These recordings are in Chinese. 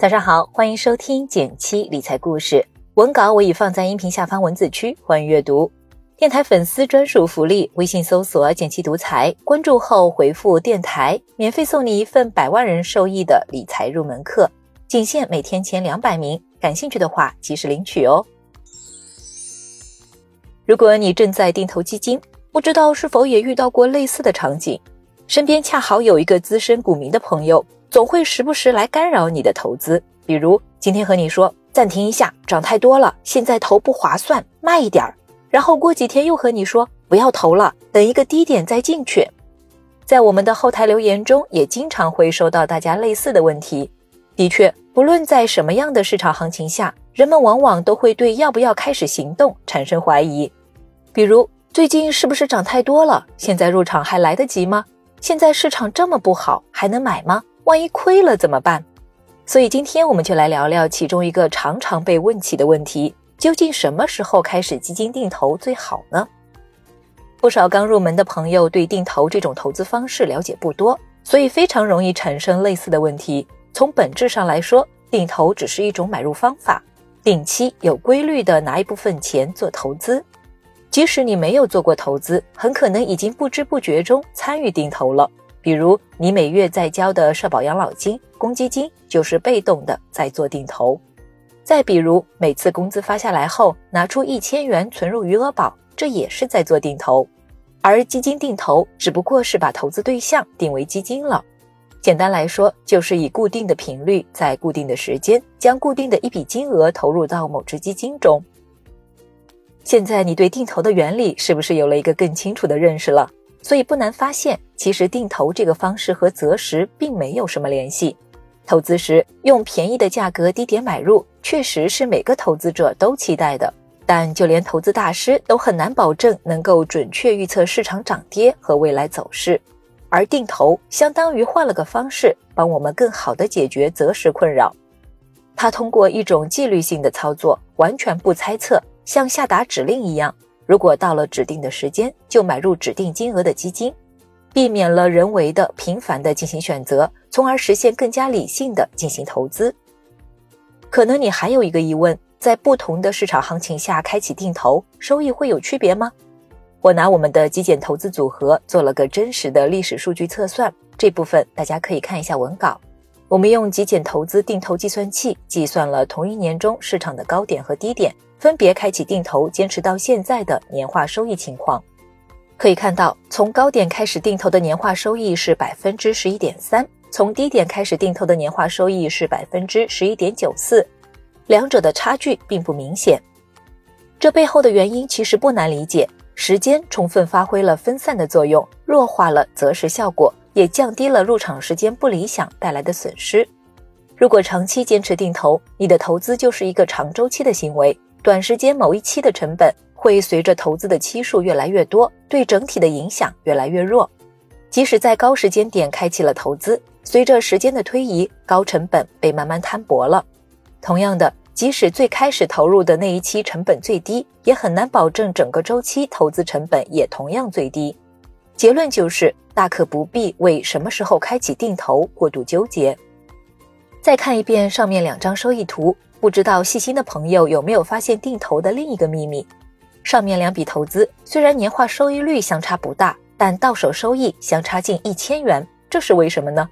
早上好，欢迎收听减七理财故事。文稿我已放在音频下方文字区，欢迎阅读。电台粉丝专属福利：微信搜索“减七独裁，关注后回复“电台”，免费送你一份百万人受益的理财入门课，仅限每天前两百名。感兴趣的话，及时领取哦。如果你正在定投基金，不知道是否也遇到过类似的场景？身边恰好有一个资深股民的朋友。总会时不时来干扰你的投资，比如今天和你说暂停一下，涨太多了，现在投不划算，卖一点儿。然后过几天又和你说不要投了，等一个低点再进去。在我们的后台留言中，也经常会收到大家类似的问题。的确，不论在什么样的市场行情下，人们往往都会对要不要开始行动产生怀疑。比如最近是不是涨太多了？现在入场还来得及吗？现在市场这么不好，还能买吗？万一亏了怎么办？所以今天我们就来聊聊其中一个常常被问起的问题：究竟什么时候开始基金定投最好呢？不少刚入门的朋友对定投这种投资方式了解不多，所以非常容易产生类似的问题。从本质上来说，定投只是一种买入方法，定期有规律的拿一部分钱做投资。即使你没有做过投资，很可能已经不知不觉中参与定投了。比如你每月在交的社保养老金、公积金，就是被动的在做定投；再比如每次工资发下来后，拿出一千元存入余额宝，这也是在做定投。而基金定投只不过是把投资对象定为基金了。简单来说，就是以固定的频率，在固定的时间，将固定的一笔金额投入到某只基金中。现在你对定投的原理是不是有了一个更清楚的认识了？所以不难发现，其实定投这个方式和择时并没有什么联系。投资时用便宜的价格低点买入，确实是每个投资者都期待的。但就连投资大师都很难保证能够准确预测市场涨跌和未来走势。而定投相当于换了个方式，帮我们更好的解决择时困扰。它通过一种纪律性的操作，完全不猜测，像下达指令一样。如果到了指定的时间就买入指定金额的基金，避免了人为的频繁的进行选择，从而实现更加理性的进行投资。可能你还有一个疑问，在不同的市场行情下开启定投，收益会有区别吗？我拿我们的极简投资组合做了个真实的历史数据测算，这部分大家可以看一下文稿。我们用极简投资定投计算器计算了同一年中市场的高点和低点。分别开启定投，坚持到现在的年化收益情况，可以看到，从高点开始定投的年化收益是百分之十一点三，从低点开始定投的年化收益是百分之十一点九四，两者的差距并不明显。这背后的原因其实不难理解，时间充分发挥了分散的作用，弱化了择时效果，也降低了入场时间不理想带来的损失。如果长期坚持定投，你的投资就是一个长周期的行为。短时间某一期的成本会随着投资的期数越来越多，对整体的影响越来越弱。即使在高时间点开启了投资，随着时间的推移，高成本被慢慢摊薄了。同样的，即使最开始投入的那一期成本最低，也很难保证整个周期投资成本也同样最低。结论就是，大可不必为什么时候开启定投过度纠结。再看一遍上面两张收益图。不知道细心的朋友有没有发现定投的另一个秘密？上面两笔投资虽然年化收益率相差不大，但到手收益相差近一千元，这是为什么呢？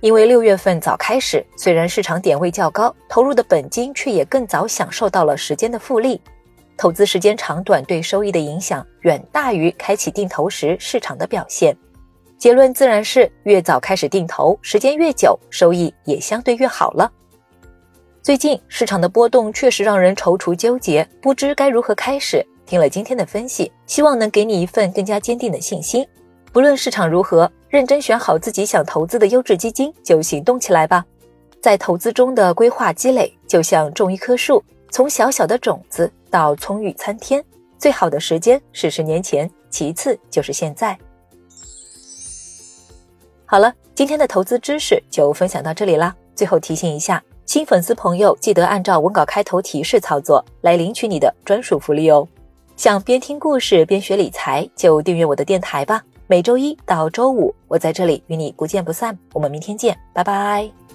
因为六月份早开始，虽然市场点位较高，投入的本金却也更早享受到了时间的复利。投资时间长短对收益的影响远大于开启定投时市场的表现。结论自然是越早开始定投，时间越久，收益也相对越好了。最近市场的波动确实让人踌躇纠结，不知该如何开始。听了今天的分析，希望能给你一份更加坚定的信心。不论市场如何，认真选好自己想投资的优质基金，就行动起来吧。在投资中的规划积累，就像种一棵树，从小小的种子到葱郁参天，最好的时间是十年前，其次就是现在。好了，今天的投资知识就分享到这里啦。最后提醒一下。新粉丝朋友记得按照文稿开头提示操作来领取你的专属福利哦！想边听故事边学理财，就订阅我的电台吧。每周一到周五，我在这里与你不见不散。我们明天见，拜拜。